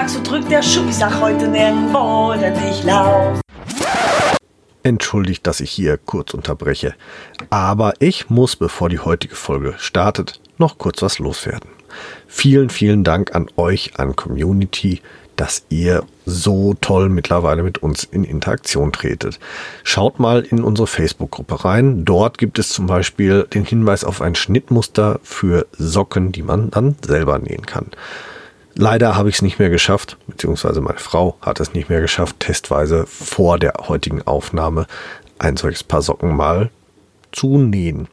fragst, wo drückt der sag heute nirgendwo, denn ich lauf. Entschuldigt, dass ich hier kurz unterbreche. Aber ich muss, bevor die heutige Folge startet, noch kurz was loswerden. Vielen, vielen Dank an euch, an Community, dass ihr so toll mittlerweile mit uns in Interaktion tretet. Schaut mal in unsere Facebook-Gruppe rein. Dort gibt es zum Beispiel den Hinweis auf ein Schnittmuster für Socken, die man dann selber nähen kann. Leider habe ich es nicht mehr geschafft, beziehungsweise meine Frau hat es nicht mehr geschafft, testweise vor der heutigen Aufnahme ein solches Paar Socken mal zu nähen.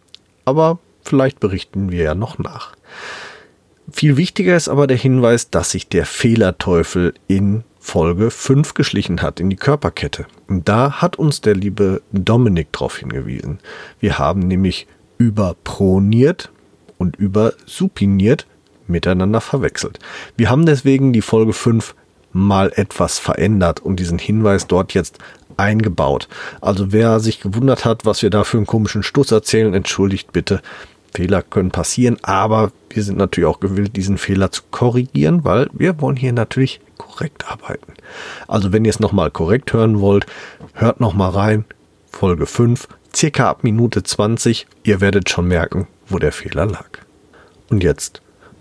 Aber vielleicht berichten wir ja noch nach. Viel wichtiger ist aber der Hinweis, dass sich der Fehlerteufel in Folge 5 geschlichen hat in die Körperkette. Und da hat uns der liebe Dominik darauf hingewiesen. Wir haben nämlich überproniert und übersupiniert miteinander verwechselt. Wir haben deswegen die Folge 5 mal etwas verändert und diesen Hinweis dort jetzt eingebaut. Also wer sich gewundert hat, was wir da für einen komischen Stuss erzählen, entschuldigt bitte. Fehler können passieren, aber wir sind natürlich auch gewillt, diesen Fehler zu korrigieren, weil wir wollen hier natürlich korrekt arbeiten. Also wenn ihr es nochmal korrekt hören wollt, hört nochmal rein. Folge 5, circa ab Minute 20. Ihr werdet schon merken, wo der Fehler lag. Und jetzt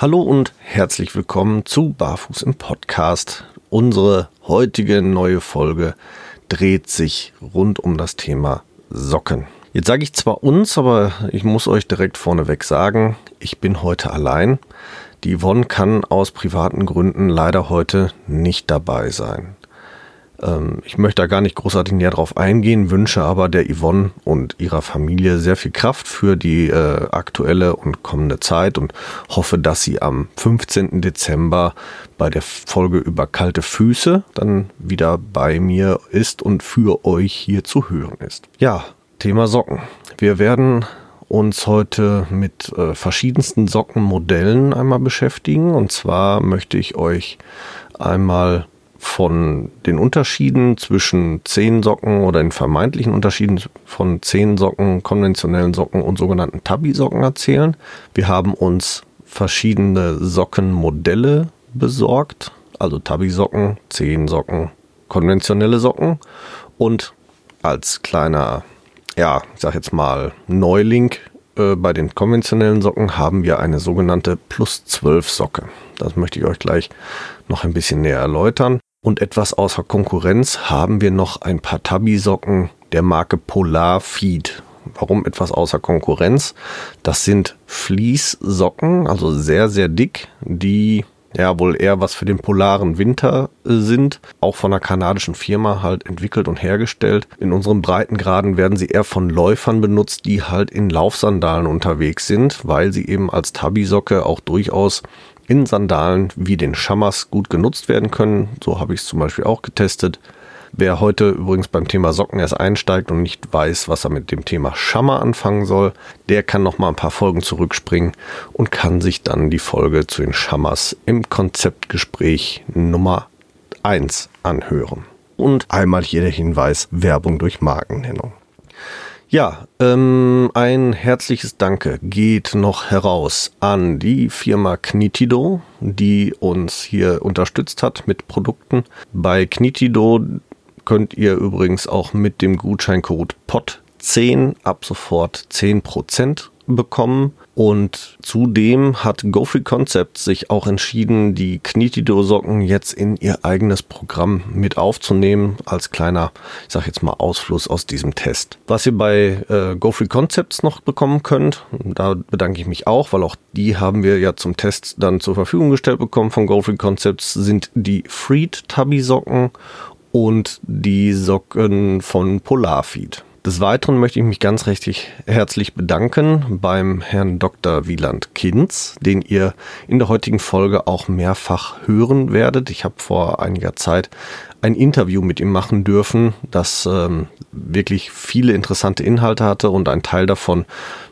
Hallo und herzlich willkommen zu Barfuß im Podcast. Unsere heutige neue Folge dreht sich rund um das Thema Socken. Jetzt sage ich zwar uns, aber ich muss euch direkt vorneweg sagen, ich bin heute allein. Die Yvonne kann aus privaten Gründen leider heute nicht dabei sein. Ähm, ich möchte da gar nicht großartig näher drauf eingehen, wünsche aber der Yvonne und ihrer Familie sehr viel Kraft für die äh, aktuelle und kommende Zeit und hoffe, dass sie am 15. Dezember bei der Folge über kalte Füße dann wieder bei mir ist und für euch hier zu hören ist. Ja, Thema Socken. Wir werden uns heute mit äh, verschiedensten Sockenmodellen einmal beschäftigen. Und zwar möchte ich euch einmal von den Unterschieden zwischen Zehensocken oder den vermeintlichen Unterschieden von Zehensocken, konventionellen Socken und sogenannten Tabi-Socken erzählen. Wir haben uns verschiedene Sockenmodelle besorgt, also Tabi-Socken, Zehensocken, konventionelle Socken und als kleiner ja, ich sag jetzt mal, Neuling äh, bei den konventionellen Socken haben wir eine sogenannte Plus 12 Socke. Das möchte ich euch gleich noch ein bisschen näher erläutern. Und etwas außer Konkurrenz haben wir noch ein paar Tabi-Socken der Marke Polar Feed. Warum etwas außer Konkurrenz? Das sind Fließsocken, also sehr, sehr dick, die ja wohl eher was für den polaren Winter äh, sind, auch von einer kanadischen Firma halt entwickelt und hergestellt. In unseren Breitengraden werden sie eher von Läufern benutzt, die halt in Laufsandalen unterwegs sind, weil sie eben als Tabisocke auch durchaus in Sandalen wie den Schammers gut genutzt werden können. So habe ich es zum Beispiel auch getestet. Wer heute übrigens beim Thema Socken erst einsteigt und nicht weiß, was er mit dem Thema Schammer anfangen soll, der kann noch mal ein paar Folgen zurückspringen und kann sich dann die Folge zu den Schammers im Konzeptgespräch Nummer 1 anhören. Und einmal hier der Hinweis, Werbung durch Markennennung. Ja, ähm, ein herzliches Danke geht noch heraus an die Firma Knitido, die uns hier unterstützt hat mit Produkten. Bei Knitido könnt ihr übrigens auch mit dem Gutscheincode POT10 ab sofort 10% bekommen. Und zudem hat GoFree Concepts sich auch entschieden, die Knitido-Socken jetzt in ihr eigenes Programm mit aufzunehmen, als kleiner, ich sag jetzt mal, Ausfluss aus diesem Test. Was ihr bei äh, GoFree Concepts noch bekommen könnt, da bedanke ich mich auch, weil auch die haben wir ja zum Test dann zur Verfügung gestellt bekommen von GoFree Concepts, sind die Freed Tubby Socken und die Socken von Polarfeed. Des Weiteren möchte ich mich ganz recht herzlich bedanken beim Herrn Dr. Wieland Kinz, den ihr in der heutigen Folge auch mehrfach hören werdet. Ich habe vor einiger Zeit ein Interview mit ihm machen dürfen, das ähm, wirklich viele interessante Inhalte hatte und ein Teil davon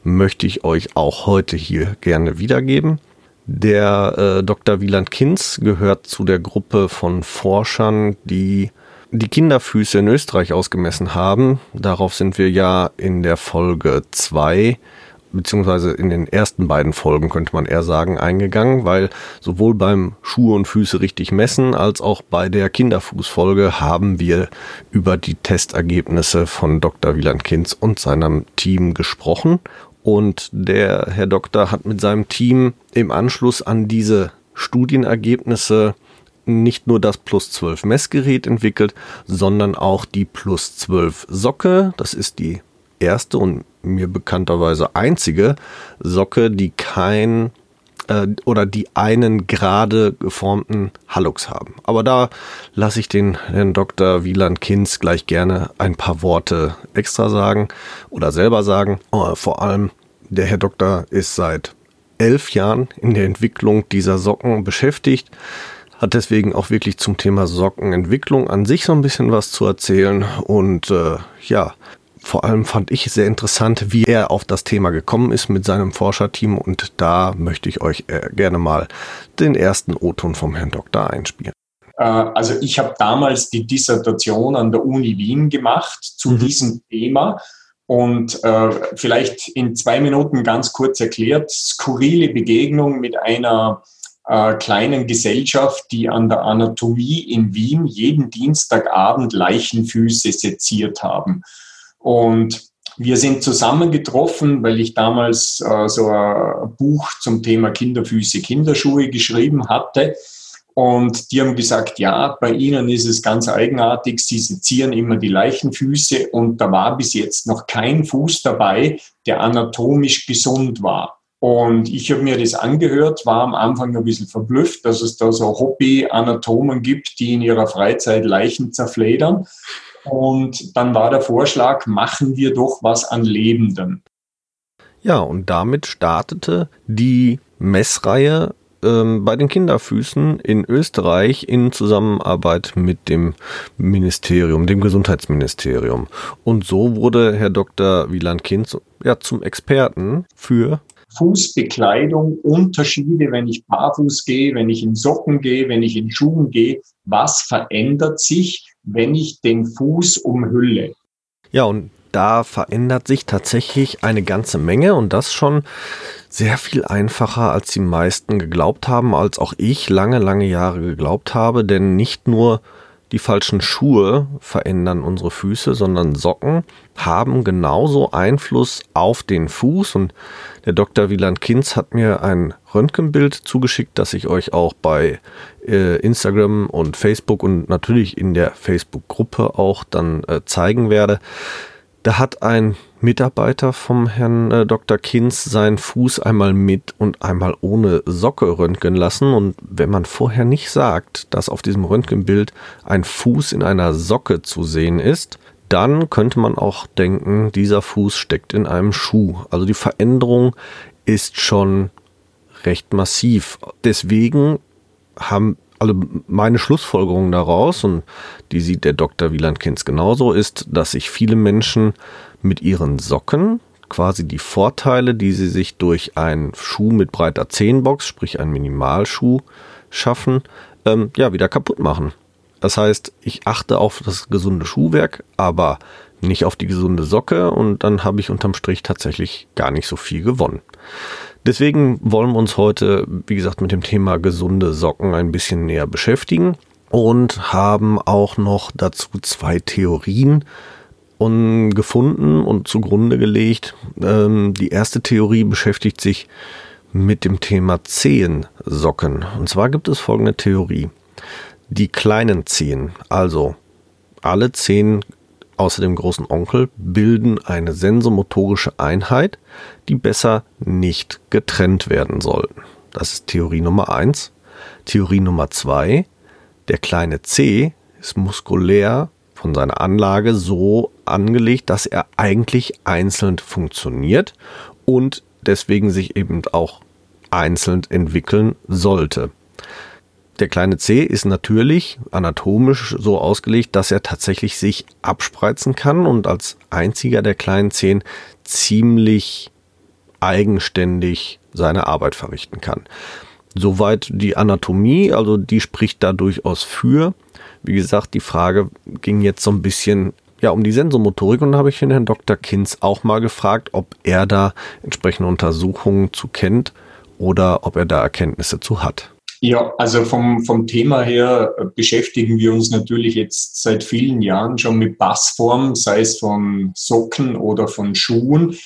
möchte ich euch auch heute hier gerne wiedergeben. Der äh, Dr. Wieland Kinz gehört zu der Gruppe von Forschern, die die Kinderfüße in Österreich ausgemessen haben. Darauf sind wir ja in der Folge 2 beziehungsweise in den ersten beiden Folgen könnte man eher sagen, eingegangen, weil sowohl beim Schuhe und Füße richtig messen als auch bei der Kinderfußfolge haben wir über die Testergebnisse von Dr. Wieland Kinz und seinem Team gesprochen. Und der Herr Doktor hat mit seinem Team im Anschluss an diese Studienergebnisse nicht nur das Plus 12 Messgerät entwickelt, sondern auch die Plus 12 Socke. Das ist die erste und mir bekannterweise einzige Socke, die kein äh, oder die einen gerade geformten Hallux haben. Aber da lasse ich den Herrn Dr. Wieland Kinz gleich gerne ein paar Worte extra sagen oder selber sagen. Äh, vor allem der Herr Doktor ist seit elf Jahren in der Entwicklung dieser Socken beschäftigt hat deswegen auch wirklich zum Thema Sockenentwicklung an sich so ein bisschen was zu erzählen. Und äh, ja, vor allem fand ich sehr interessant, wie er auf das Thema gekommen ist mit seinem Forscherteam. Und da möchte ich euch äh, gerne mal den ersten O-Ton vom Herrn Doktor einspielen. Äh, also ich habe damals die Dissertation an der Uni Wien gemacht zu mhm. diesem Thema. Und äh, vielleicht in zwei Minuten ganz kurz erklärt, skurrile Begegnung mit einer äh, kleinen Gesellschaft, die an der Anatomie in Wien jeden Dienstagabend Leichenfüße seziert haben. Und wir sind zusammengetroffen, weil ich damals äh, so ein Buch zum Thema Kinderfüße, Kinderschuhe geschrieben hatte. Und die haben gesagt, ja, bei Ihnen ist es ganz eigenartig, Sie sezieren immer die Leichenfüße und da war bis jetzt noch kein Fuß dabei, der anatomisch gesund war. Und ich habe mir das angehört, war am Anfang ein bisschen verblüfft, dass es da so Hobby-Anatomen gibt, die in ihrer Freizeit Leichen zerfledern. Und dann war der Vorschlag, machen wir doch was an Lebenden. Ja, und damit startete die Messreihe ähm, bei den Kinderfüßen in Österreich in Zusammenarbeit mit dem Ministerium, dem Gesundheitsministerium. Und so wurde Herr Dr. Wieland Kinz ja zum Experten für Fußbekleidung, Unterschiede, wenn ich barfuß gehe, wenn ich in Socken gehe, wenn ich in Schuhen gehe. Was verändert sich, wenn ich den Fuß umhülle? Ja, und da verändert sich tatsächlich eine ganze Menge und das schon sehr viel einfacher, als die meisten geglaubt haben, als auch ich lange, lange Jahre geglaubt habe, denn nicht nur die falschen Schuhe verändern unsere Füße, sondern Socken haben genauso Einfluss auf den Fuß. Und der Dr. Wieland Kinz hat mir ein Röntgenbild zugeschickt, das ich euch auch bei äh, Instagram und Facebook und natürlich in der Facebook-Gruppe auch dann äh, zeigen werde. Da hat ein Mitarbeiter vom Herrn äh, Dr. Kinz seinen Fuß einmal mit und einmal ohne Socke röntgen lassen. Und wenn man vorher nicht sagt, dass auf diesem Röntgenbild ein Fuß in einer Socke zu sehen ist, dann könnte man auch denken, dieser Fuß steckt in einem Schuh. Also die Veränderung ist schon recht massiv. Deswegen haben also meine Schlussfolgerung daraus, und die sieht der Dr. Wieland Kinz genauso, ist, dass sich viele Menschen mit ihren Socken quasi die Vorteile, die sie sich durch einen Schuh mit breiter Zehenbox, sprich einen Minimalschuh, schaffen, ähm, ja, wieder kaputt machen. Das heißt, ich achte auf das gesunde Schuhwerk, aber nicht auf die gesunde Socke und dann habe ich unterm Strich tatsächlich gar nicht so viel gewonnen. Deswegen wollen wir uns heute, wie gesagt, mit dem Thema gesunde Socken ein bisschen näher beschäftigen und haben auch noch dazu zwei Theorien gefunden und zugrunde gelegt. Ähm, die erste Theorie beschäftigt sich mit dem Thema Zehensocken. Und zwar gibt es folgende Theorie. Die kleinen Zehen, also alle Zehen außer dem großen Onkel bilden eine sensomotorische Einheit, die besser nicht getrennt werden sollten. Das ist Theorie Nummer eins. Theorie Nummer zwei: Der kleine C ist muskulär von seiner Anlage so angelegt, dass er eigentlich einzeln funktioniert und deswegen sich eben auch einzeln entwickeln sollte. Der kleine C ist natürlich anatomisch so ausgelegt, dass er tatsächlich sich abspreizen kann und als einziger der kleinen Zehen ziemlich eigenständig seine Arbeit verrichten kann. Soweit die Anatomie, also die spricht da durchaus für. Wie gesagt, die Frage ging jetzt so ein bisschen ja, um die Sensomotorik und habe ich den Herrn Dr. Kinz auch mal gefragt, ob er da entsprechende Untersuchungen zu kennt oder ob er da Erkenntnisse zu hat. Ja, also vom, vom Thema her beschäftigen wir uns natürlich jetzt seit vielen Jahren schon mit Bassform, sei es von Socken oder von Schuhen.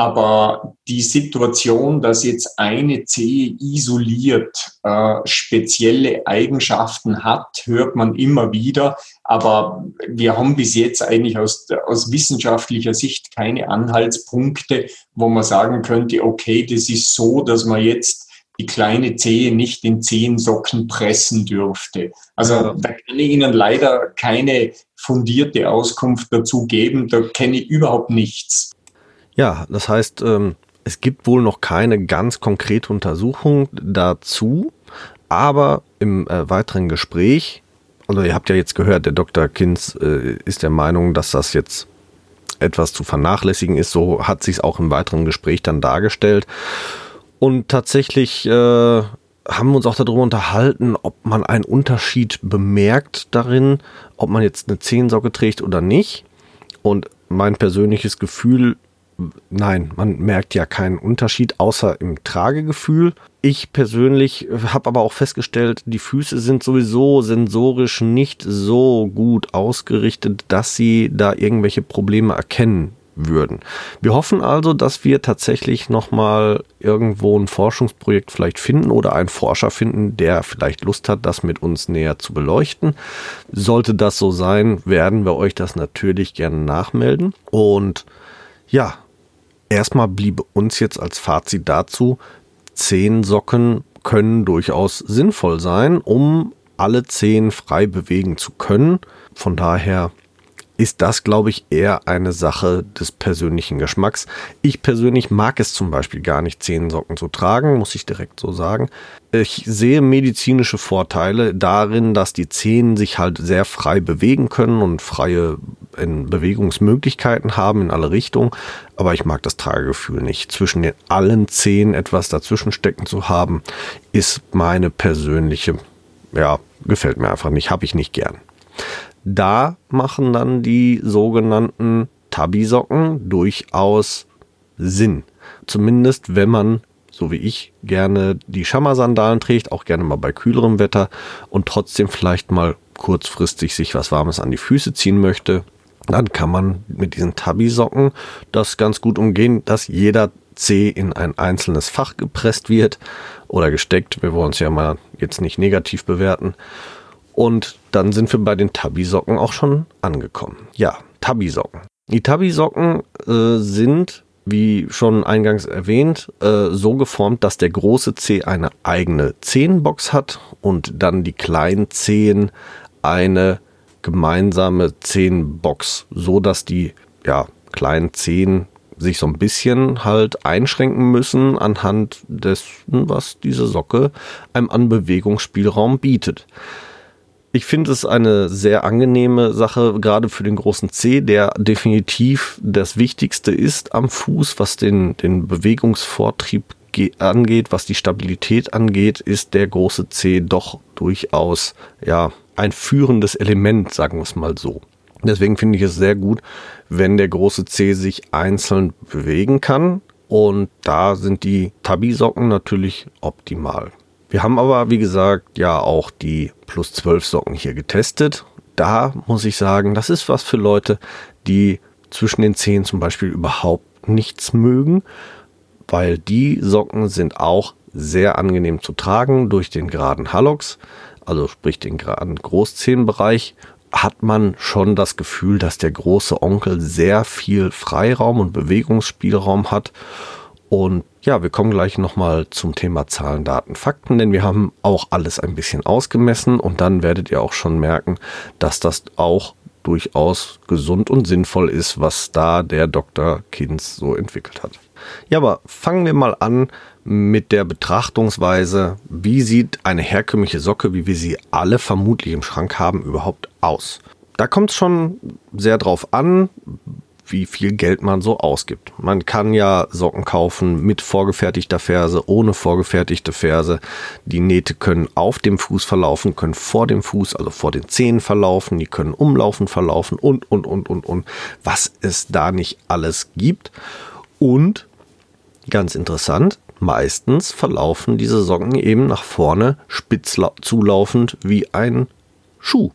Aber die Situation, dass jetzt eine Zehe isoliert äh, spezielle Eigenschaften hat, hört man immer wieder. Aber wir haben bis jetzt eigentlich aus, aus wissenschaftlicher Sicht keine Anhaltspunkte, wo man sagen könnte, okay, das ist so, dass man jetzt die kleine Zehe nicht in zehn Socken pressen dürfte. Also da kann ich Ihnen leider keine fundierte Auskunft dazu geben. Da kenne ich überhaupt nichts. Ja, das heißt, ähm, es gibt wohl noch keine ganz konkrete Untersuchung dazu, aber im äh, weiteren Gespräch, also ihr habt ja jetzt gehört, der Dr. Kinz äh, ist der Meinung, dass das jetzt etwas zu vernachlässigen ist. So hat sich es auch im weiteren Gespräch dann dargestellt. Und tatsächlich äh, haben wir uns auch darüber unterhalten, ob man einen Unterschied bemerkt darin, ob man jetzt eine Zehensocke trägt oder nicht. Und mein persönliches Gefühl nein, man merkt ja keinen Unterschied außer im Tragegefühl. Ich persönlich habe aber auch festgestellt, die Füße sind sowieso sensorisch nicht so gut ausgerichtet, dass sie da irgendwelche Probleme erkennen würden. Wir hoffen also, dass wir tatsächlich nochmal irgendwo ein Forschungsprojekt vielleicht finden oder einen Forscher finden, der vielleicht Lust hat, das mit uns näher zu beleuchten. Sollte das so sein, werden wir euch das natürlich gerne nachmelden. Und ja, Erstmal bliebe uns jetzt als Fazit dazu, zehn Socken können durchaus sinnvoll sein, um alle zehn frei bewegen zu können. Von daher ist das, glaube ich, eher eine Sache des persönlichen Geschmacks. Ich persönlich mag es zum Beispiel gar nicht, Zehensocken zu tragen, muss ich direkt so sagen. Ich sehe medizinische Vorteile darin, dass die Zehen sich halt sehr frei bewegen können und freie Bewegungsmöglichkeiten haben in alle Richtungen. Aber ich mag das Tragegefühl nicht. Zwischen den allen Zehen etwas dazwischen stecken zu haben, ist meine persönliche, ja, gefällt mir einfach nicht, habe ich nicht gern. Da machen dann die sogenannten Tabi-Socken durchaus Sinn. Zumindest wenn man, so wie ich, gerne die Schammer-Sandalen trägt, auch gerne mal bei kühlerem Wetter und trotzdem vielleicht mal kurzfristig sich was Warmes an die Füße ziehen möchte, dann kann man mit diesen Tabi-Socken das ganz gut umgehen, dass jeder C in ein einzelnes Fach gepresst wird oder gesteckt. Wir wollen es ja mal jetzt nicht negativ bewerten. Und dann sind wir bei den Tabi-Socken auch schon angekommen. Ja, Tabi-Socken. Die Tabi-Socken äh, sind, wie schon eingangs erwähnt, äh, so geformt, dass der große Zeh eine eigene Zehenbox hat und dann die kleinen Zehen eine gemeinsame Zehenbox, so dass die ja, kleinen Zehen sich so ein bisschen halt einschränken müssen anhand dessen, was diese Socke einem an Bewegungsspielraum bietet. Ich finde es eine sehr angenehme Sache, gerade für den großen C, der definitiv das Wichtigste ist am Fuß, was den, den Bewegungsvortrieb angeht, was die Stabilität angeht, ist der große C doch durchaus, ja, ein führendes Element, sagen wir es mal so. Deswegen finde ich es sehr gut, wenn der große C sich einzeln bewegen kann. Und da sind die Tabi-Socken natürlich optimal. Wir haben aber, wie gesagt, ja auch die plus 12 Socken hier getestet. Da muss ich sagen, das ist was für Leute, die zwischen den Zehen zum Beispiel überhaupt nichts mögen, weil die Socken sind auch sehr angenehm zu tragen durch den geraden Hallux, also sprich den geraden Großzehenbereich hat man schon das Gefühl, dass der große Onkel sehr viel Freiraum und Bewegungsspielraum hat und ja, wir kommen gleich nochmal zum Thema Zahlen, Daten, Fakten, denn wir haben auch alles ein bisschen ausgemessen und dann werdet ihr auch schon merken, dass das auch durchaus gesund und sinnvoll ist, was da der Dr. Kinz so entwickelt hat. Ja, aber fangen wir mal an mit der Betrachtungsweise, wie sieht eine herkömmliche Socke, wie wir sie alle vermutlich im Schrank haben, überhaupt aus? Da kommt es schon sehr drauf an, wie viel Geld man so ausgibt. Man kann ja Socken kaufen mit vorgefertigter Ferse, ohne vorgefertigte Ferse. Die Nähte können auf dem Fuß verlaufen, können vor dem Fuß, also vor den Zehen verlaufen, die können umlaufen verlaufen und, und, und, und, und. Was es da nicht alles gibt. Und ganz interessant, meistens verlaufen diese Socken eben nach vorne spitz zulaufend wie ein Schuh.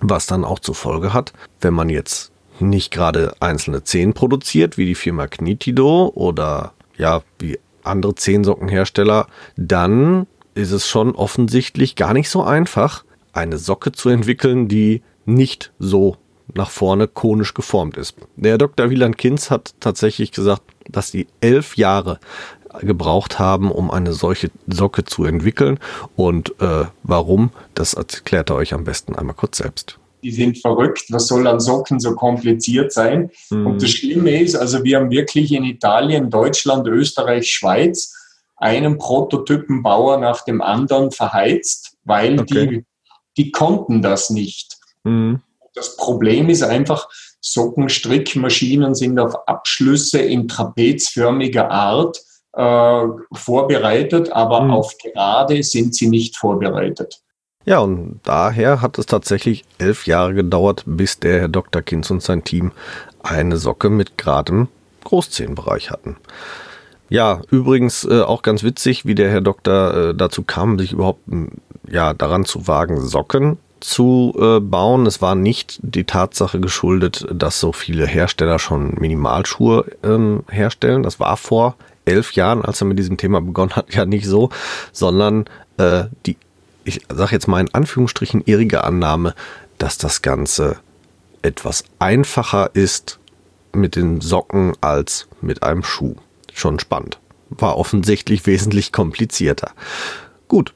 Was dann auch zur Folge hat, wenn man jetzt nicht gerade einzelne Zehen produziert, wie die Firma Knitido oder ja, wie andere Zehensockenhersteller, dann ist es schon offensichtlich gar nicht so einfach, eine Socke zu entwickeln, die nicht so nach vorne konisch geformt ist. Der Dr. Wieland Kinz hat tatsächlich gesagt, dass die elf Jahre gebraucht haben, um eine solche Socke zu entwickeln. Und äh, warum, das erklärt er euch am besten einmal kurz selbst die sind verrückt, was soll an Socken so kompliziert sein? Mhm. Und das Schlimme ist, also wir haben wirklich in Italien, Deutschland, Österreich, Schweiz einen Prototypenbauer nach dem anderen verheizt, weil okay. die, die konnten das nicht. Mhm. Das Problem ist einfach, Sockenstrickmaschinen sind auf Abschlüsse in trapezförmiger Art äh, vorbereitet, aber mhm. auf gerade sind sie nicht vorbereitet. Ja, und daher hat es tatsächlich elf Jahre gedauert, bis der Herr Dr. Kinz und sein Team eine Socke mit geradem Großzehenbereich hatten. Ja, übrigens äh, auch ganz witzig, wie der Herr Doktor äh, dazu kam, sich überhaupt ja, daran zu wagen, Socken zu äh, bauen. Es war nicht die Tatsache geschuldet, dass so viele Hersteller schon Minimalschuhe ähm, herstellen. Das war vor elf Jahren, als er mit diesem Thema begonnen hat, ja nicht so, sondern äh, die ich sage jetzt mal in Anführungsstrichen, irrige Annahme, dass das Ganze etwas einfacher ist mit den Socken als mit einem Schuh. Schon spannend. War offensichtlich wesentlich komplizierter. Gut,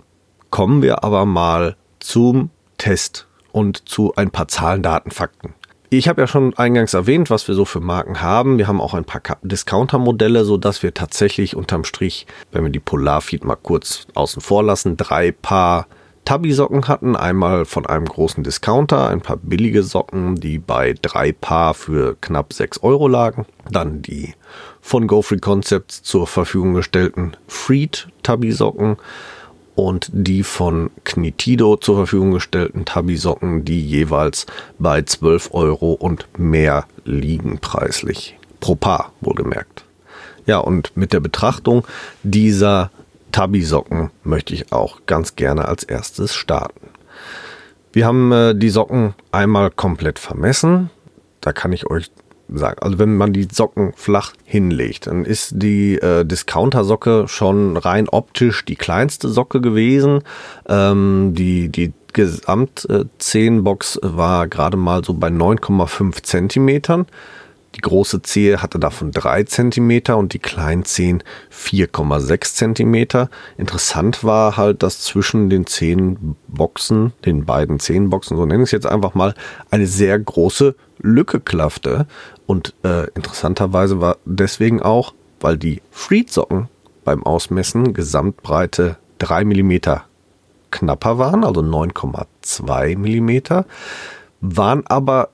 kommen wir aber mal zum Test und zu ein paar Zahlen, Daten, Fakten. Ich habe ja schon eingangs erwähnt, was wir so für Marken haben. Wir haben auch ein paar Discounter-Modelle, sodass wir tatsächlich unterm Strich, wenn wir die Polarfeed mal kurz außen vor lassen, drei Paar Tabi-Socken hatten. Einmal von einem großen Discounter, ein paar billige Socken, die bei drei Paar für knapp 6 Euro lagen. Dann die von GoFree Concepts zur Verfügung gestellten Freed Tabi-Socken und die von Knitido zur Verfügung gestellten Tabi-Socken, die jeweils bei 12 Euro und mehr liegen preislich. Pro Paar, wohlgemerkt. Ja, und mit der Betrachtung dieser Tabi-Socken möchte ich auch ganz gerne als erstes starten. Wir haben äh, die Socken einmal komplett vermessen. Da kann ich euch sagen, also wenn man die Socken flach hinlegt, dann ist die äh, Discounter-Socke schon rein optisch die kleinste Socke gewesen. Ähm, die die Gesamt-10-Box war gerade mal so bei 9,5 Zentimetern. Die große Zehe hatte davon 3 cm und die kleinen Zehen 4,6 cm. Interessant war halt, dass zwischen den Zehenboxen, den beiden Zehenboxen, so nenne ich es jetzt einfach mal, eine sehr große Lücke klaffte. Und äh, interessanterweise war deswegen auch, weil die Freed-Socken beim Ausmessen Gesamtbreite 3 mm knapper waren, also 9,2 mm, waren aber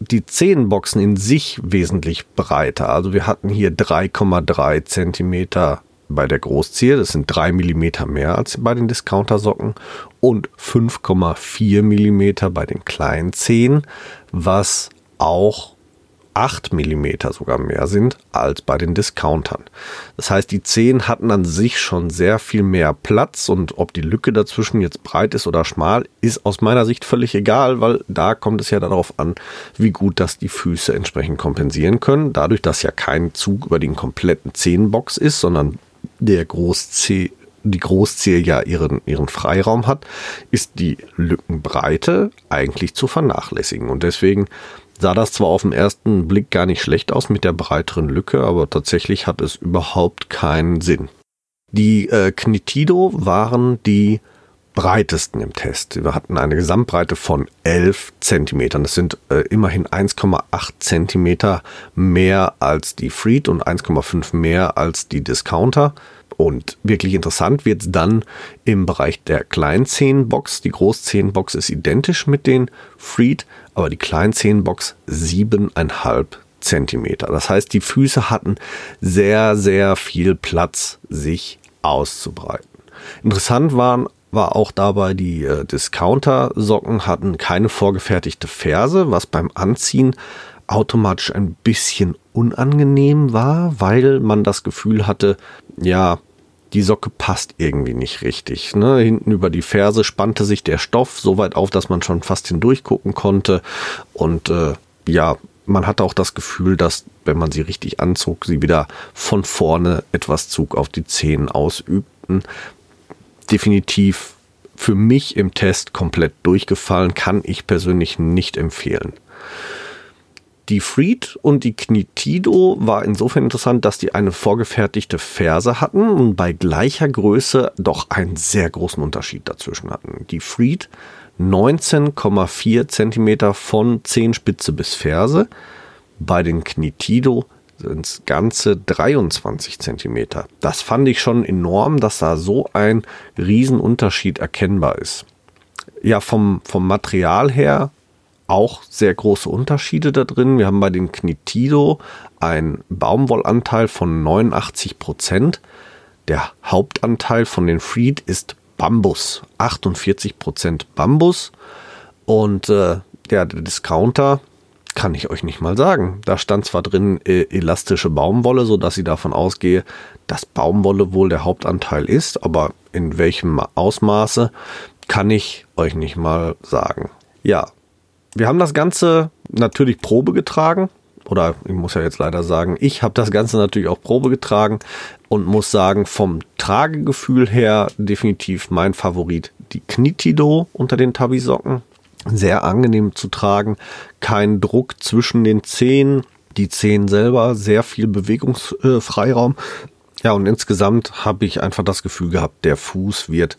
die Zehenboxen in sich wesentlich breiter. Also wir hatten hier 3,3 Zentimeter bei der Großzehe, das sind 3 Millimeter mehr als bei den Discounter-Socken und 5,4 Millimeter bei den kleinen Zehen, was auch 8 mm sogar mehr sind als bei den Discountern. Das heißt, die Zehen hatten an sich schon sehr viel mehr Platz und ob die Lücke dazwischen jetzt breit ist oder schmal, ist aus meiner Sicht völlig egal, weil da kommt es ja darauf an, wie gut das die Füße entsprechend kompensieren können. Dadurch, dass ja kein Zug über den kompletten Zehenbox ist, sondern der Großzeh die Großzehe ja ihren, ihren Freiraum hat, ist die Lückenbreite eigentlich zu vernachlässigen. Und deswegen sah das zwar auf den ersten Blick gar nicht schlecht aus mit der breiteren Lücke, aber tatsächlich hat es überhaupt keinen Sinn. Die äh, Knitido waren die breitesten im Test. Wir hatten eine Gesamtbreite von 11 Zentimetern. Das sind äh, immerhin 1,8 Zentimeter mehr als die Freed und 1,5 mehr als die Discounter. Und wirklich interessant wird es dann im Bereich der Kleinzehenbox. Die Großzehenbox ist identisch mit den Freed, aber die Kleinzehenbox 7,5 Zentimeter. Das heißt, die Füße hatten sehr, sehr viel Platz, sich auszubreiten. Interessant waren war auch dabei, die äh, Discounter-Socken hatten keine vorgefertigte Ferse, was beim Anziehen automatisch ein bisschen unangenehm war, weil man das Gefühl hatte, ja, die Socke passt irgendwie nicht richtig. Ne? Hinten über die Ferse spannte sich der Stoff so weit auf, dass man schon fast hindurch gucken konnte. Und äh, ja, man hatte auch das Gefühl, dass, wenn man sie richtig anzog, sie wieder von vorne etwas Zug auf die Zehen ausübten, definitiv für mich im Test komplett durchgefallen, kann ich persönlich nicht empfehlen. Die Freed und die Knitido war insofern interessant, dass die eine vorgefertigte Ferse hatten und bei gleicher Größe doch einen sehr großen Unterschied dazwischen hatten. Die Freed 19,4 cm von Zehenspitze bis Ferse, bei den Knitido sind es ganze 23 Zentimeter. Das fand ich schon enorm, dass da so ein Riesenunterschied erkennbar ist. Ja, vom, vom Material her auch sehr große Unterschiede da drin. Wir haben bei den Knitido einen Baumwollanteil von 89 Prozent. Der Hauptanteil von den Freed ist Bambus, 48 Prozent Bambus. Und äh, der Discounter kann ich euch nicht mal sagen. Da stand zwar drin äh, elastische Baumwolle, so dass ich davon ausgehe, dass Baumwolle wohl der Hauptanteil ist, aber in welchem Ausmaße kann ich euch nicht mal sagen. Ja, wir haben das Ganze natürlich Probe getragen. Oder ich muss ja jetzt leider sagen, ich habe das Ganze natürlich auch Probe getragen und muss sagen, vom Tragegefühl her definitiv mein Favorit die Knitido unter den Tabi-Socken sehr angenehm zu tragen, kein Druck zwischen den Zehen, die Zehen selber, sehr viel Bewegungsfreiraum. Ja, und insgesamt habe ich einfach das Gefühl gehabt, der Fuß wird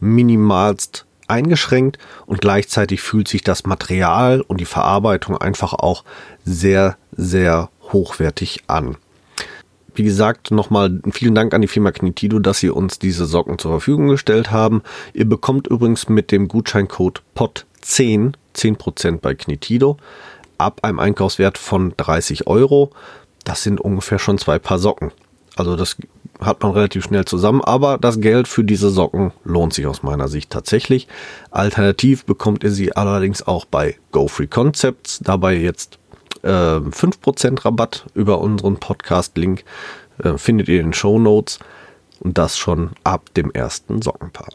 minimalst eingeschränkt und gleichzeitig fühlt sich das Material und die Verarbeitung einfach auch sehr, sehr hochwertig an. Wie gesagt, nochmal vielen Dank an die Firma Knitido, dass sie uns diese Socken zur Verfügung gestellt haben. Ihr bekommt übrigens mit dem Gutscheincode POT 10, 10% bei Knitido, ab einem Einkaufswert von 30 Euro. Das sind ungefähr schon zwei Paar Socken. Also das hat man relativ schnell zusammen, aber das Geld für diese Socken lohnt sich aus meiner Sicht tatsächlich. Alternativ bekommt ihr sie allerdings auch bei GoFree Concepts. Dabei jetzt äh, 5% Rabatt über unseren Podcast-Link. Äh, findet ihr in den Show Notes. Und das schon ab dem ersten Sockenpaar.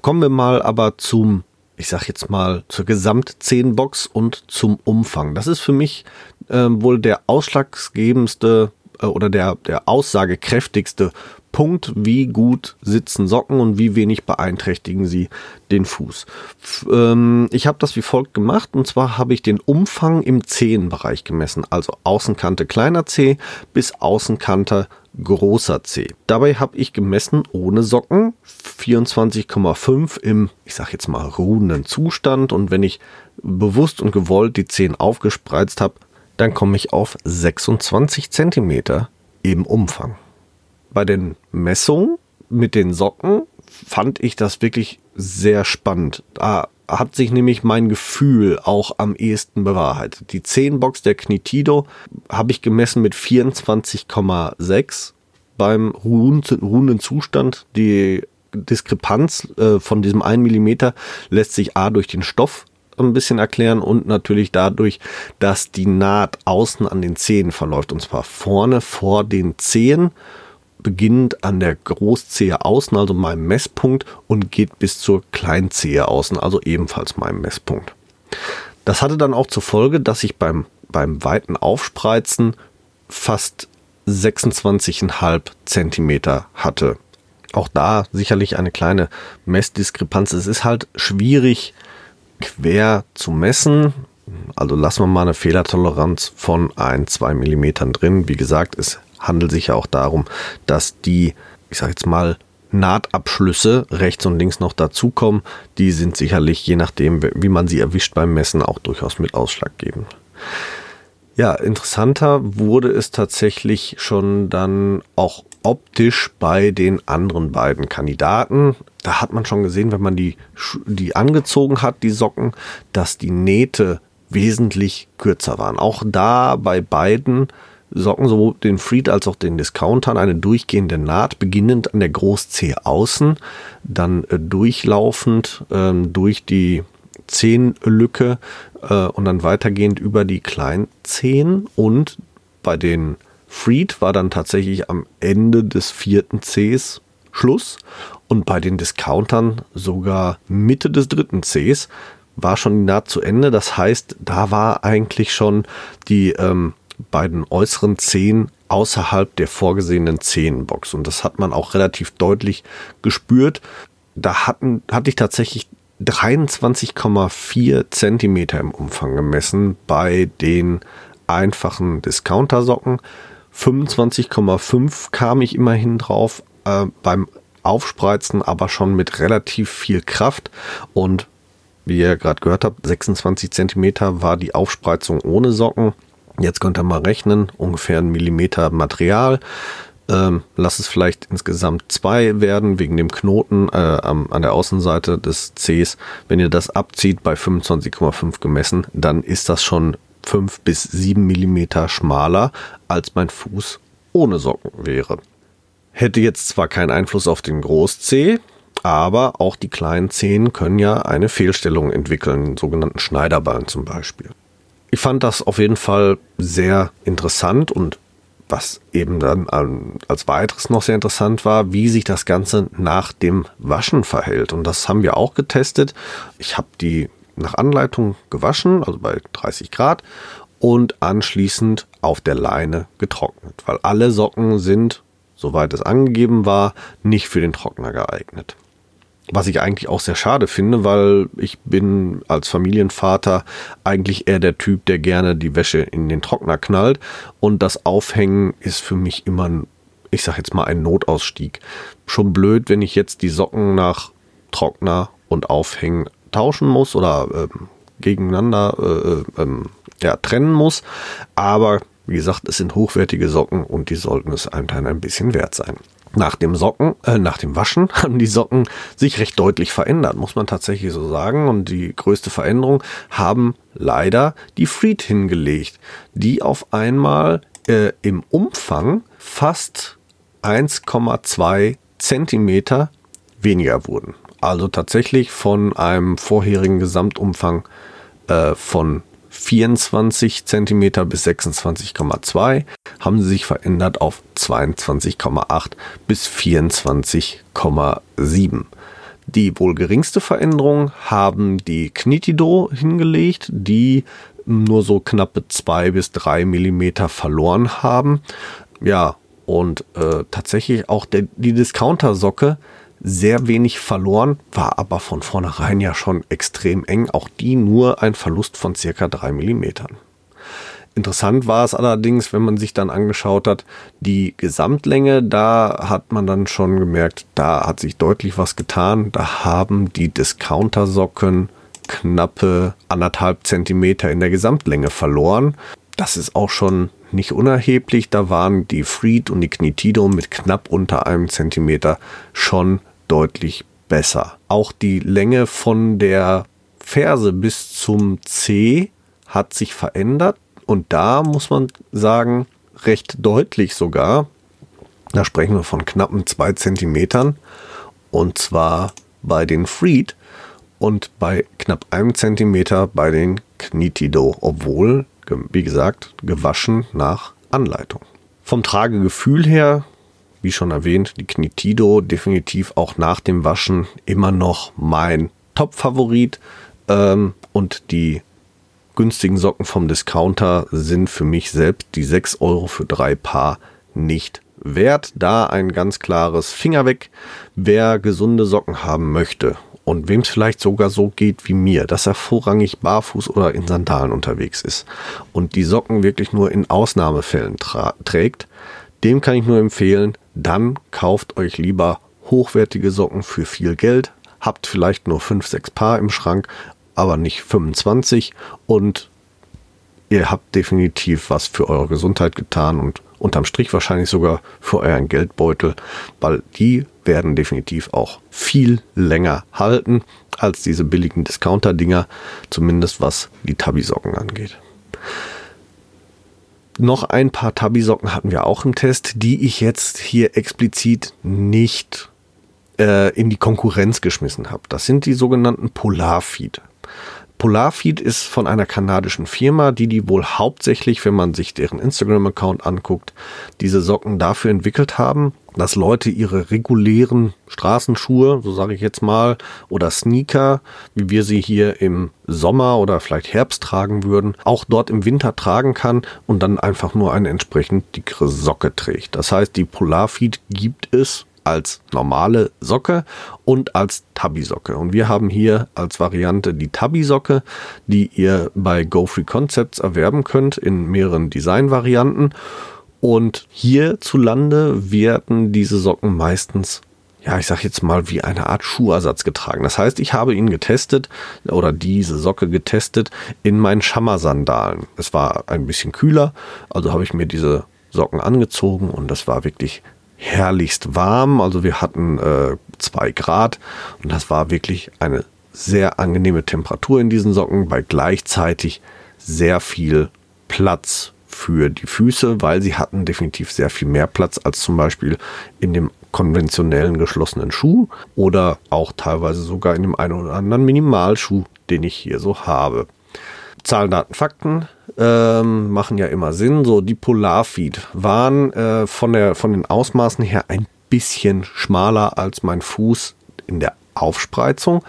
Kommen wir mal aber zum ich sag jetzt mal, zur Gesamtzehnbox und zum Umfang. Das ist für mich äh, wohl der ausschlaggebendste oder der, der aussagekräftigste Punkt, wie gut sitzen Socken und wie wenig beeinträchtigen sie den Fuß. Ähm, ich habe das wie folgt gemacht und zwar habe ich den Umfang im Zehenbereich gemessen, also Außenkante kleiner Zeh bis Außenkante großer C. Dabei habe ich gemessen ohne Socken 24,5 im, ich sag jetzt mal, ruhenden Zustand und wenn ich bewusst und gewollt die Zehen aufgespreizt habe, dann komme ich auf 26 cm im Umfang. Bei den Messungen mit den Socken fand ich das wirklich sehr spannend. Da hat sich nämlich mein Gefühl auch am ehesten bewahrheitet. Die 10 Box der Knitido habe ich gemessen mit 24,6 beim ruhenden Zustand. Die Diskrepanz äh, von diesem 1 mm lässt sich A durch den Stoff ein bisschen erklären und natürlich dadurch, dass die Naht außen an den Zehen verläuft und zwar vorne vor den Zehen beginnt an der Großzehe außen, also meinem Messpunkt, und geht bis zur Kleinzehe außen, also ebenfalls meinem Messpunkt. Das hatte dann auch zur Folge, dass ich beim, beim weiten Aufspreizen fast 26,5 Zentimeter hatte. Auch da sicherlich eine kleine Messdiskrepanz. Es ist halt schwierig, quer zu messen. Also lassen wir mal eine Fehlertoleranz von 1, 2 Millimetern drin. Wie gesagt, es handelt sich ja auch darum, dass die, ich sage jetzt mal, Nahtabschlüsse rechts und links noch dazukommen, die sind sicherlich, je nachdem, wie man sie erwischt beim Messen, auch durchaus mit ausschlaggebend. Ja, interessanter wurde es tatsächlich schon dann auch optisch bei den anderen beiden Kandidaten. Da hat man schon gesehen, wenn man die, die angezogen hat, die Socken, dass die Nähte wesentlich kürzer waren. Auch da bei beiden Socken, sowohl den Freed als auch den Discountern, eine durchgehende Naht, beginnend an der Groß-C außen, dann äh, durchlaufend ähm, durch die Zehenlücke äh, und dann weitergehend über die kleinen Zehen und bei den Freed war dann tatsächlich am Ende des vierten Cs Schluss und bei den Discountern sogar Mitte des dritten Cs war schon Naht zu Ende. Das heißt, da war eigentlich schon die ähm, beiden äußeren Zehen außerhalb der vorgesehenen Zehenbox. Und das hat man auch relativ deutlich gespürt. Da hatten, hatte ich tatsächlich 23,4 Zentimeter im Umfang gemessen bei den einfachen Discounter-Socken. 25,5 kam ich immerhin drauf äh, beim Aufspreizen, aber schon mit relativ viel Kraft. Und wie ihr gerade gehört habt, 26 Zentimeter war die Aufspreizung ohne Socken. Jetzt könnt ihr mal rechnen, ungefähr ein Millimeter Material. Ähm, lass es vielleicht insgesamt zwei werden, wegen dem Knoten äh, an der Außenseite des Cs. Wenn ihr das abzieht bei 25,5 gemessen, dann ist das schon 5 bis 7 Millimeter schmaler, als mein Fuß ohne Socken wäre. Hätte jetzt zwar keinen Einfluss auf den Groß-C, aber auch die kleinen Zehen können ja eine Fehlstellung entwickeln, sogenannten Schneiderballen zum Beispiel ich fand das auf jeden Fall sehr interessant und was eben dann als weiteres noch sehr interessant war, wie sich das Ganze nach dem Waschen verhält. Und das haben wir auch getestet. Ich habe die nach Anleitung gewaschen, also bei 30 Grad, und anschließend auf der Leine getrocknet, weil alle Socken sind, soweit es angegeben war, nicht für den Trockner geeignet. Was ich eigentlich auch sehr schade finde, weil ich bin als Familienvater eigentlich eher der Typ, der gerne die Wäsche in den Trockner knallt. Und das Aufhängen ist für mich immer, ein, ich sag jetzt mal, ein Notausstieg. Schon blöd, wenn ich jetzt die Socken nach Trockner und Aufhängen tauschen muss oder ähm, gegeneinander äh, ähm, ja, trennen muss. Aber wie gesagt, es sind hochwertige Socken und die sollten es einem dann ein bisschen wert sein. Nach dem Socken, äh, nach dem Waschen haben die Socken sich recht deutlich verändert, muss man tatsächlich so sagen. Und die größte Veränderung haben leider die Freed hingelegt, die auf einmal äh, im Umfang fast 1,2 Zentimeter weniger wurden. Also tatsächlich von einem vorherigen Gesamtumfang äh, von 24 cm bis 26,2 haben sie sich verändert auf 22,8 bis 24,7. Die wohl geringste Veränderung haben die Knitido hingelegt, die nur so knappe 2 bis 3 mm verloren haben. Ja, und äh, tatsächlich auch der, die Discounter-Socke sehr wenig verloren, war aber von vornherein ja schon extrem eng. Auch die nur ein Verlust von circa drei Millimetern. Interessant war es allerdings, wenn man sich dann angeschaut hat, die Gesamtlänge, da hat man dann schon gemerkt, da hat sich deutlich was getan. Da haben die Discounter-Socken knappe anderthalb Zentimeter in der Gesamtlänge verloren. Das ist auch schon nicht unerheblich. Da waren die Freed und die Knitido mit knapp unter einem Zentimeter schon deutlich besser. Auch die Länge von der Ferse bis zum C hat sich verändert und da muss man sagen, recht deutlich sogar. Da sprechen wir von knappen zwei Zentimetern und zwar bei den Freed und bei knapp einem Zentimeter bei den Knitido, obwohl, wie gesagt, gewaschen nach Anleitung. Vom Tragegefühl her wie schon erwähnt, die Knitido definitiv auch nach dem Waschen immer noch mein Top-Favorit. Ähm, und die günstigen Socken vom Discounter sind für mich selbst die 6 Euro für drei Paar nicht wert. Da ein ganz klares Finger weg, wer gesunde Socken haben möchte und wem es vielleicht sogar so geht wie mir, dass er vorrangig barfuß oder in Sandalen unterwegs ist und die Socken wirklich nur in Ausnahmefällen trägt, dem kann ich nur empfehlen, dann kauft euch lieber hochwertige Socken für viel Geld, habt vielleicht nur 5, 6 Paar im Schrank, aber nicht 25 und ihr habt definitiv was für eure Gesundheit getan und unterm Strich wahrscheinlich sogar für euren Geldbeutel, weil die werden definitiv auch viel länger halten als diese billigen Discounter-Dinger, zumindest was die Tabi-Socken angeht. Noch ein paar Tabi-Socken hatten wir auch im Test, die ich jetzt hier explizit nicht äh, in die Konkurrenz geschmissen habe. Das sind die sogenannten Polarfeed. Polarfeed ist von einer kanadischen Firma, die die wohl hauptsächlich, wenn man sich deren Instagram-Account anguckt, diese Socken dafür entwickelt haben, dass Leute ihre regulären Straßenschuhe, so sage ich jetzt mal, oder Sneaker, wie wir sie hier im Sommer oder vielleicht Herbst tragen würden, auch dort im Winter tragen kann und dann einfach nur eine entsprechend dickere Socke trägt. Das heißt, die Polarfeed gibt es als normale Socke und als Tabby-Socke. Und wir haben hier als Variante die Tabby-Socke, die ihr bei GoFree Concepts erwerben könnt in mehreren Designvarianten. Und hierzulande werden diese Socken meistens ja, ich sag jetzt mal, wie eine Art Schuhersatz getragen. Das heißt, ich habe ihn getestet oder diese Socke getestet in meinen Schammer-Sandalen. Es war ein bisschen kühler, also habe ich mir diese Socken angezogen und das war wirklich herrlichst warm. Also wir hatten äh, zwei Grad und das war wirklich eine sehr angenehme Temperatur in diesen Socken bei gleichzeitig sehr viel Platz für die Füße, weil sie hatten definitiv sehr viel mehr Platz als zum Beispiel in dem konventionellen geschlossenen Schuh oder auch teilweise sogar in dem einen oder anderen Minimalschuh, den ich hier so habe. Zahlen, Daten, Fakten ähm, machen ja immer Sinn. So, die Polarfeed waren äh, von, der, von den Ausmaßen her ein bisschen schmaler als mein Fuß in der Aufspreizung.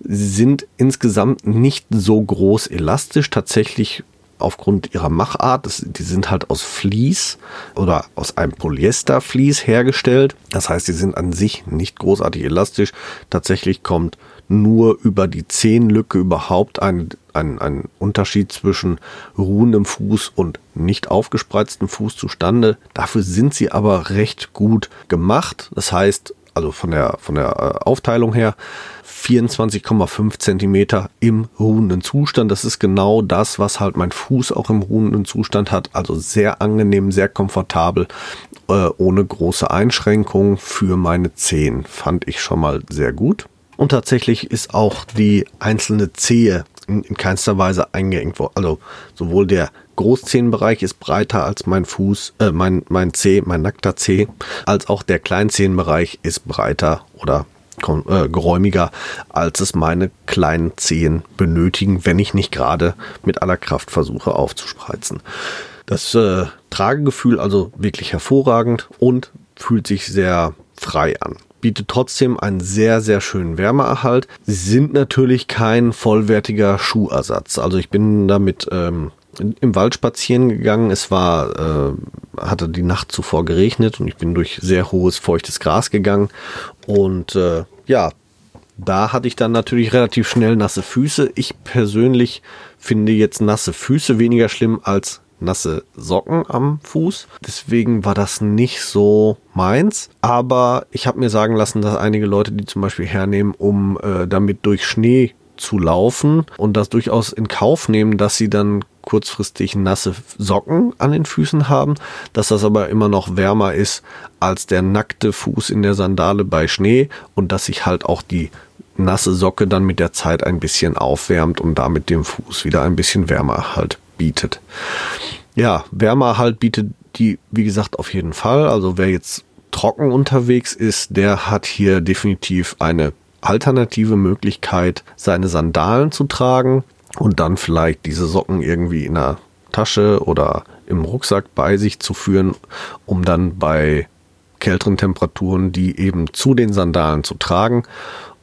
Sind insgesamt nicht so groß elastisch. Tatsächlich aufgrund ihrer Machart. Das, die sind halt aus Vlies oder aus einem Polyestervlies hergestellt. Das heißt, sie sind an sich nicht großartig elastisch. Tatsächlich kommt nur über die Zehenlücke überhaupt ein, ein, ein Unterschied zwischen ruhendem Fuß und nicht aufgespreiztem Fuß zustande. Dafür sind sie aber recht gut gemacht. Das heißt, also von der, von der äh, Aufteilung her, 24,5 Zentimeter im ruhenden Zustand. Das ist genau das, was halt mein Fuß auch im ruhenden Zustand hat. Also sehr angenehm, sehr komfortabel, äh, ohne große Einschränkungen für meine Zehen. Fand ich schon mal sehr gut. Und tatsächlich ist auch die einzelne Zehe in, in keinster Weise eingeengt worden. Also sowohl der Großzehenbereich ist breiter als mein Fuß, äh, mein, mein Zeh, mein nackter Zeh, als auch der Kleinzehenbereich ist breiter oder äh, geräumiger, als es meine kleinen Zehen benötigen, wenn ich nicht gerade mit aller Kraft versuche aufzuspreizen. Das äh, Tragegefühl also wirklich hervorragend und fühlt sich sehr frei an bietet trotzdem einen sehr, sehr schönen Wärmeerhalt. Sie sind natürlich kein vollwertiger Schuhersatz. Also ich bin damit ähm, im Wald spazieren gegangen. Es war, äh, hatte die Nacht zuvor geregnet und ich bin durch sehr hohes, feuchtes Gras gegangen. Und äh, ja, da hatte ich dann natürlich relativ schnell nasse Füße. Ich persönlich finde jetzt nasse Füße weniger schlimm als nasse Socken am Fuß. Deswegen war das nicht so meins. Aber ich habe mir sagen lassen, dass einige Leute die zum Beispiel hernehmen, um äh, damit durch Schnee zu laufen und das durchaus in Kauf nehmen, dass sie dann kurzfristig nasse Socken an den Füßen haben, dass das aber immer noch wärmer ist als der nackte Fuß in der Sandale bei Schnee und dass sich halt auch die nasse Socke dann mit der Zeit ein bisschen aufwärmt und damit dem Fuß wieder ein bisschen Wärme halt bietet. Ja, Wärmerhalt bietet die, wie gesagt, auf jeden Fall. Also wer jetzt trocken unterwegs ist, der hat hier definitiv eine alternative Möglichkeit, seine Sandalen zu tragen und dann vielleicht diese Socken irgendwie in der Tasche oder im Rucksack bei sich zu führen, um dann bei kälteren Temperaturen die eben zu den Sandalen zu tragen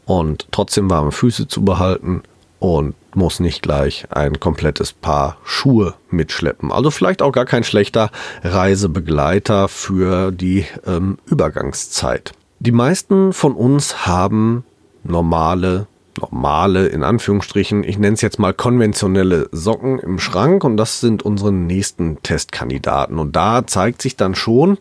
und trotzdem warme Füße zu behalten und muss nicht gleich ein komplettes Paar Schuhe mitschleppen. Also vielleicht auch gar kein schlechter Reisebegleiter für die ähm, Übergangszeit. Die meisten von uns haben normale normale, in Anführungsstrichen, ich nenne es jetzt mal konventionelle Socken im Schrank und das sind unsere nächsten Testkandidaten. Und da zeigt sich dann schon,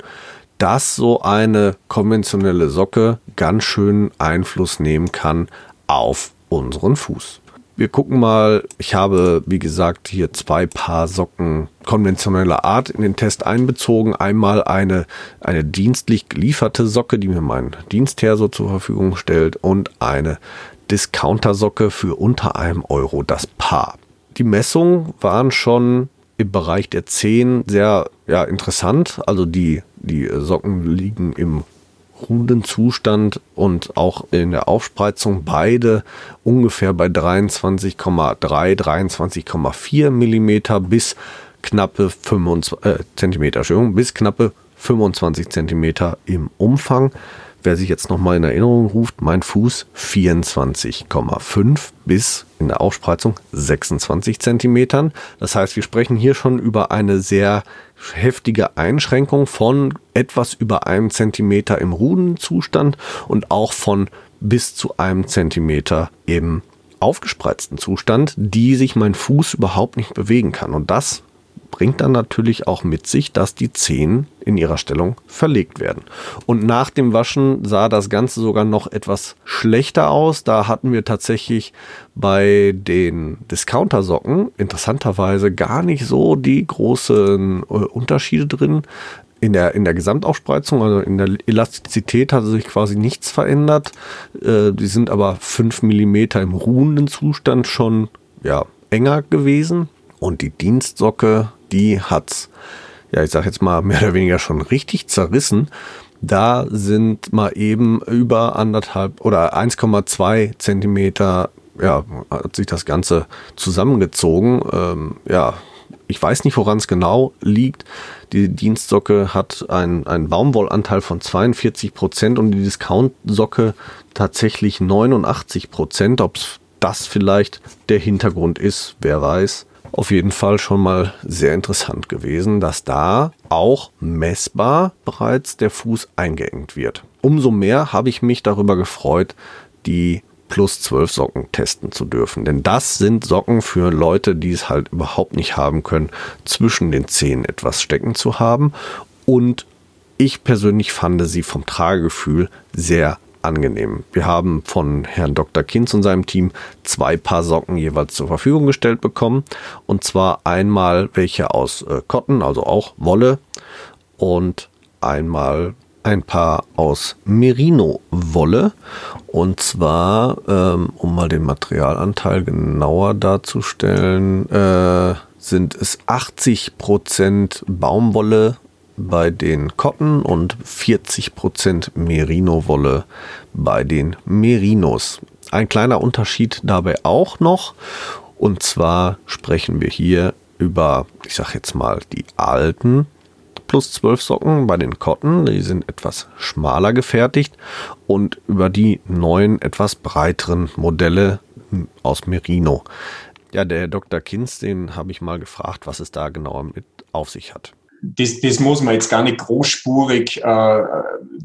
dass so eine konventionelle Socke ganz schön Einfluss nehmen kann auf unseren Fuß. Wir gucken mal, ich habe, wie gesagt, hier zwei Paar Socken konventioneller Art in den Test einbezogen. Einmal eine, eine dienstlich gelieferte Socke, die mir mein Dienstherr so zur Verfügung stellt und eine Discounter-Socke für unter einem Euro das Paar. Die Messungen waren schon im Bereich der 10 sehr ja, interessant. Also die, die Socken liegen im Rudenzustand und auch in der Aufspreizung beide ungefähr bei 23,3, 23,4 Millimeter bis knappe 25 äh, Zentimeter, Entschuldigung, bis knappe 25 Zentimeter im Umfang. Wer sich jetzt nochmal in Erinnerung ruft, mein Fuß 24,5 bis in der Aufspreizung 26 Zentimetern. Das heißt, wir sprechen hier schon über eine sehr heftige Einschränkung von etwas über einem Zentimeter im Rudenzustand und auch von bis zu einem Zentimeter im aufgespreizten Zustand, die sich mein Fuß überhaupt nicht bewegen kann. Und das bringt dann natürlich auch mit sich, dass die Zehen in ihrer Stellung verlegt werden. Und nach dem Waschen sah das Ganze sogar noch etwas schlechter aus. Da hatten wir tatsächlich bei den Discounter-Socken interessanterweise gar nicht so die großen äh, Unterschiede drin. In der, in der Gesamtaufspreizung, also in der Elastizität hatte sich quasi nichts verändert. Äh, die sind aber 5 mm im ruhenden Zustand schon ja, enger gewesen. Und die Dienstsocke, die hat's, ja, ich sag jetzt mal mehr oder weniger schon richtig zerrissen. Da sind mal eben über anderthalb oder 1,2 Zentimeter, ja, hat sich das Ganze zusammengezogen. Ähm, ja, ich weiß nicht, woran es genau liegt. Die Dienstsocke hat einen, einen Baumwollanteil von 42 Prozent und die Discount-Socke tatsächlich 89 Prozent. Ob das vielleicht der Hintergrund ist, wer weiß auf jeden Fall schon mal sehr interessant gewesen, dass da auch messbar bereits der Fuß eingeengt wird. Umso mehr habe ich mich darüber gefreut, die plus 12 Socken testen zu dürfen. Denn das sind Socken für Leute, die es halt überhaupt nicht haben können, zwischen den Zehen etwas stecken zu haben. Und ich persönlich fand sie vom Tragegefühl sehr angenehm. Wir haben von Herrn Dr. Kinz und seinem Team zwei Paar Socken jeweils zur Verfügung gestellt bekommen. Und zwar einmal welche aus äh, Cotton, also auch Wolle, und einmal ein paar aus Merino-Wolle. Und zwar, ähm, um mal den Materialanteil genauer darzustellen, äh, sind es 80% Baumwolle, bei den Cotton und 40% Merino-Wolle bei den Merinos. Ein kleiner Unterschied dabei auch noch. Und zwar sprechen wir hier über, ich sag jetzt mal, die alten plus 12 Socken bei den Cotton. Die sind etwas schmaler gefertigt. Und über die neuen, etwas breiteren Modelle aus Merino. Ja, der Dr. Kinz, den habe ich mal gefragt, was es da genau mit auf sich hat das, das muss man jetzt gar nicht großspurig äh,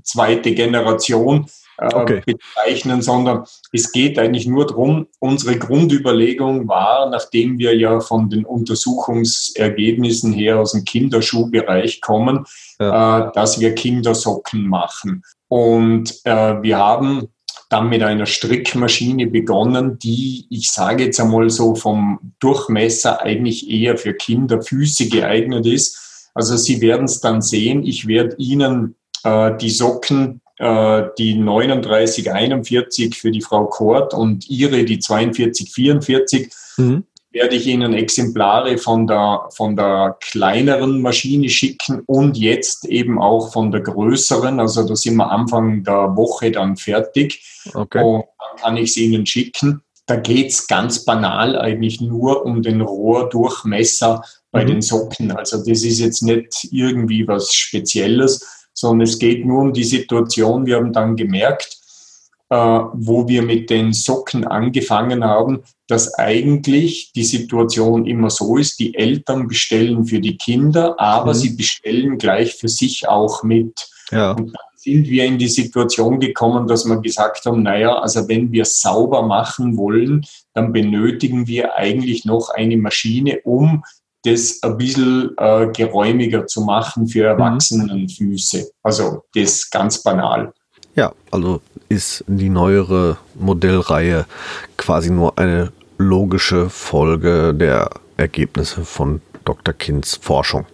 zweite Generation äh, okay. bezeichnen, sondern es geht eigentlich nur darum, unsere Grundüberlegung war, nachdem wir ja von den Untersuchungsergebnissen her aus dem Kinderschuhbereich kommen, ja. äh, dass wir Kindersocken machen. Und äh, wir haben dann mit einer Strickmaschine begonnen, die, ich sage jetzt einmal so vom Durchmesser eigentlich eher für Kinderfüße geeignet ist also Sie werden es dann sehen. Ich werde Ihnen äh, die Socken, äh, die 3941 für die Frau Kort und Ihre, die 4244, mhm. werde ich Ihnen Exemplare von der, von der kleineren Maschine schicken und jetzt eben auch von der größeren. Also da sind wir Anfang der Woche dann fertig. Okay. Und dann kann ich sie Ihnen schicken. Da geht es ganz banal eigentlich nur um den Rohrdurchmesser bei mhm. den Socken. Also das ist jetzt nicht irgendwie was Spezielles, sondern es geht nur um die Situation. Wir haben dann gemerkt, äh, wo wir mit den Socken angefangen haben, dass eigentlich die Situation immer so ist, die Eltern bestellen für die Kinder, aber mhm. sie bestellen gleich für sich auch mit. Ja. Und dann sind wir in die Situation gekommen, dass wir gesagt haben, naja, also wenn wir sauber machen wollen, dann benötigen wir eigentlich noch eine Maschine, um das ein bisschen äh, geräumiger zu machen für mhm. Erwachsenenfüße. Also das ganz banal. Ja, also ist die neuere Modellreihe quasi nur eine logische Folge der Ergebnisse von Dr. Kinds Forschung.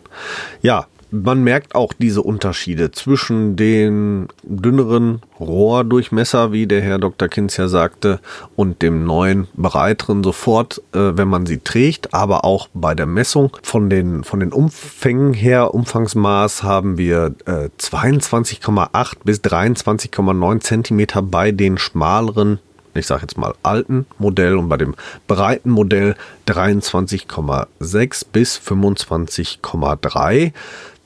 Ja, man merkt auch diese Unterschiede zwischen den dünneren Rohrdurchmesser, wie der Herr Dr. Kinz ja sagte, und dem neuen, breiteren sofort, äh, wenn man sie trägt, aber auch bei der Messung. Von den, von den Umfängen her, Umfangsmaß haben wir äh, 22,8 bis 23,9 Zentimeter bei den schmaleren ich sage jetzt mal alten Modell und bei dem breiten Modell 23,6 bis 25,3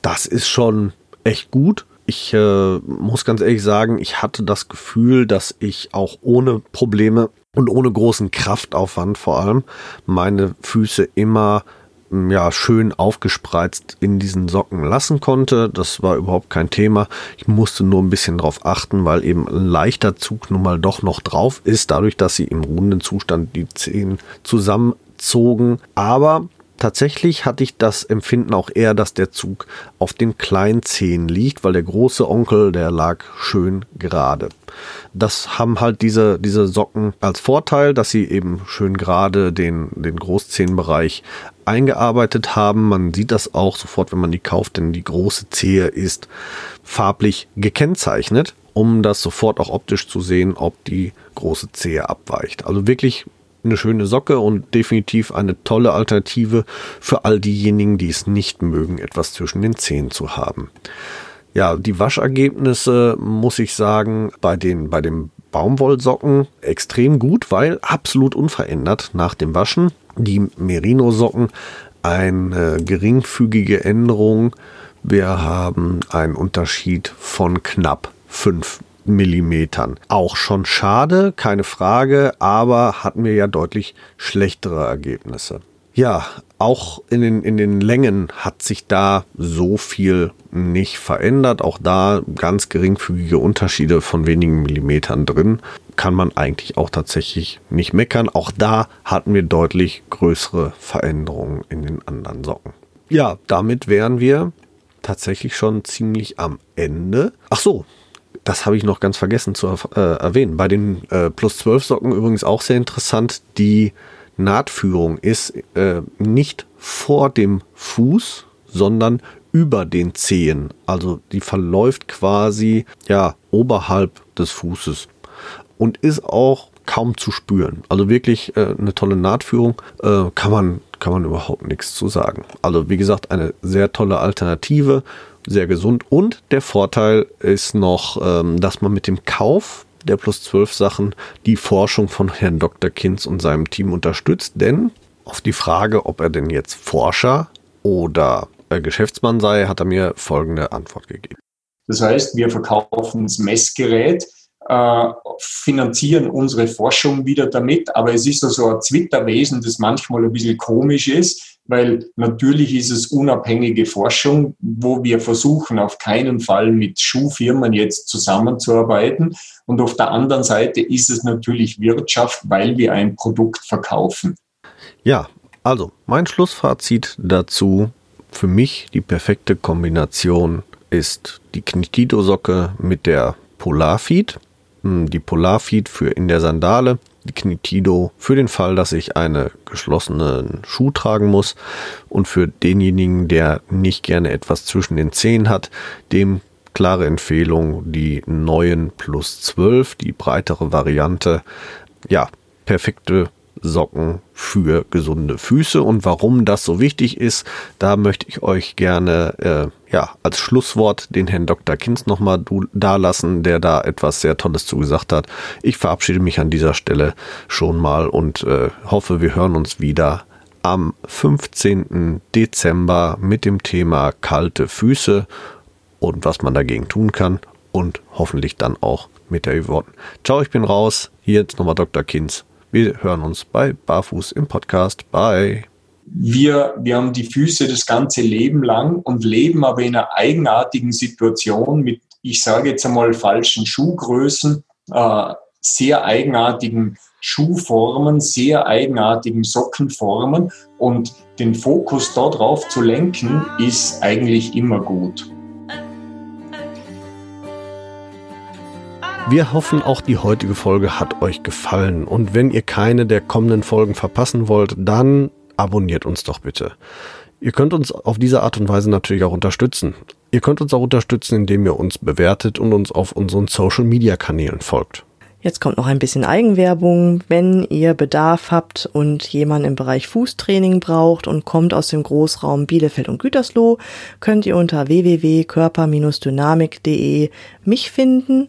das ist schon echt gut. Ich äh, muss ganz ehrlich sagen, ich hatte das Gefühl, dass ich auch ohne Probleme und ohne großen Kraftaufwand vor allem meine Füße immer mm, ja, schön aufgespreizt in diesen Socken lassen konnte. Das war überhaupt kein Thema. Ich musste nur ein bisschen drauf achten, weil eben ein leichter Zug nun mal doch noch drauf ist, dadurch, dass sie im ruhenden Zustand die Zehen zusammenzogen. Aber Tatsächlich hatte ich das Empfinden auch eher, dass der Zug auf den kleinen Zehen liegt, weil der große Onkel, der lag schön gerade. Das haben halt diese, diese Socken als Vorteil, dass sie eben schön gerade den, den Großzehenbereich eingearbeitet haben. Man sieht das auch sofort, wenn man die kauft, denn die große Zehe ist farblich gekennzeichnet, um das sofort auch optisch zu sehen, ob die große Zehe abweicht. Also wirklich eine schöne Socke und definitiv eine tolle Alternative für all diejenigen, die es nicht mögen, etwas zwischen den Zehen zu haben. Ja, die Waschergebnisse muss ich sagen, bei den, bei den Baumwollsocken extrem gut, weil absolut unverändert nach dem Waschen. Die Merino-Socken eine geringfügige Änderung. Wir haben einen Unterschied von knapp 5 Millimetern. Auch schon schade, keine Frage, aber hatten wir ja deutlich schlechtere Ergebnisse. Ja, auch in den, in den Längen hat sich da so viel nicht verändert. Auch da ganz geringfügige Unterschiede von wenigen Millimetern drin. Kann man eigentlich auch tatsächlich nicht meckern. Auch da hatten wir deutlich größere Veränderungen in den anderen Socken. Ja, damit wären wir tatsächlich schon ziemlich am Ende. Ach so, das habe ich noch ganz vergessen zu äh, erwähnen. Bei den äh, Plus 12 Socken übrigens auch sehr interessant. Die Nahtführung ist äh, nicht vor dem Fuß, sondern über den Zehen. Also die verläuft quasi ja oberhalb des Fußes und ist auch kaum zu spüren. Also wirklich äh, eine tolle Nahtführung. Äh, kann man kann man überhaupt nichts zu sagen. Also wie gesagt eine sehr tolle Alternative sehr gesund. Und der Vorteil ist noch, ähm, dass man mit dem Kauf der Plus 12 Sachen die Forschung von Herrn Dr. Kinz und seinem Team unterstützt. Denn auf die Frage, ob er denn jetzt Forscher oder äh, Geschäftsmann sei, hat er mir folgende Antwort gegeben. Das heißt, wir verkaufen das Messgerät, äh, finanzieren unsere Forschung wieder damit, aber es ist so also ein Zwitterwesen, das manchmal ein bisschen komisch ist weil natürlich ist es unabhängige Forschung, wo wir versuchen, auf keinen Fall mit Schuhfirmen jetzt zusammenzuarbeiten. Und auf der anderen Seite ist es natürlich Wirtschaft, weil wir ein Produkt verkaufen. Ja, also mein Schlussfazit dazu, für mich die perfekte Kombination ist die Knitido-Socke mit der Polarfeed. Hm, die Polarfeed für in der Sandale die Knitido für den Fall, dass ich einen geschlossenen Schuh tragen muss und für denjenigen, der nicht gerne etwas zwischen den Zehen hat, dem klare Empfehlung die neuen plus 12, die breitere Variante. Ja, perfekte Socken für gesunde Füße. Und warum das so wichtig ist, da möchte ich euch gerne äh, ja, als Schlusswort den Herrn Dr. Kinz nochmal da lassen, der da etwas sehr Tolles zugesagt hat. Ich verabschiede mich an dieser Stelle schon mal und äh, hoffe, wir hören uns wieder am 15. Dezember mit dem Thema kalte Füße und was man dagegen tun kann und hoffentlich dann auch mit der Yvonne. Ciao, ich bin raus. Hier jetzt nochmal Dr. Kinz. Wir hören uns bei Barfuß im Podcast. Bye. Wir, wir haben die Füße das ganze Leben lang und leben aber in einer eigenartigen Situation mit, ich sage jetzt einmal, falschen Schuhgrößen, äh, sehr eigenartigen Schuhformen, sehr eigenartigen Sockenformen und den Fokus darauf zu lenken, ist eigentlich immer gut. Wir hoffen, auch die heutige Folge hat euch gefallen. Und wenn ihr keine der kommenden Folgen verpassen wollt, dann abonniert uns doch bitte. Ihr könnt uns auf diese Art und Weise natürlich auch unterstützen. Ihr könnt uns auch unterstützen, indem ihr uns bewertet und uns auf unseren Social-Media-Kanälen folgt. Jetzt kommt noch ein bisschen Eigenwerbung. Wenn ihr Bedarf habt und jemand im Bereich Fußtraining braucht und kommt aus dem Großraum Bielefeld und Gütersloh, könnt ihr unter www.körper-dynamik.de mich finden.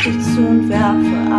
Auf dich zu und werfe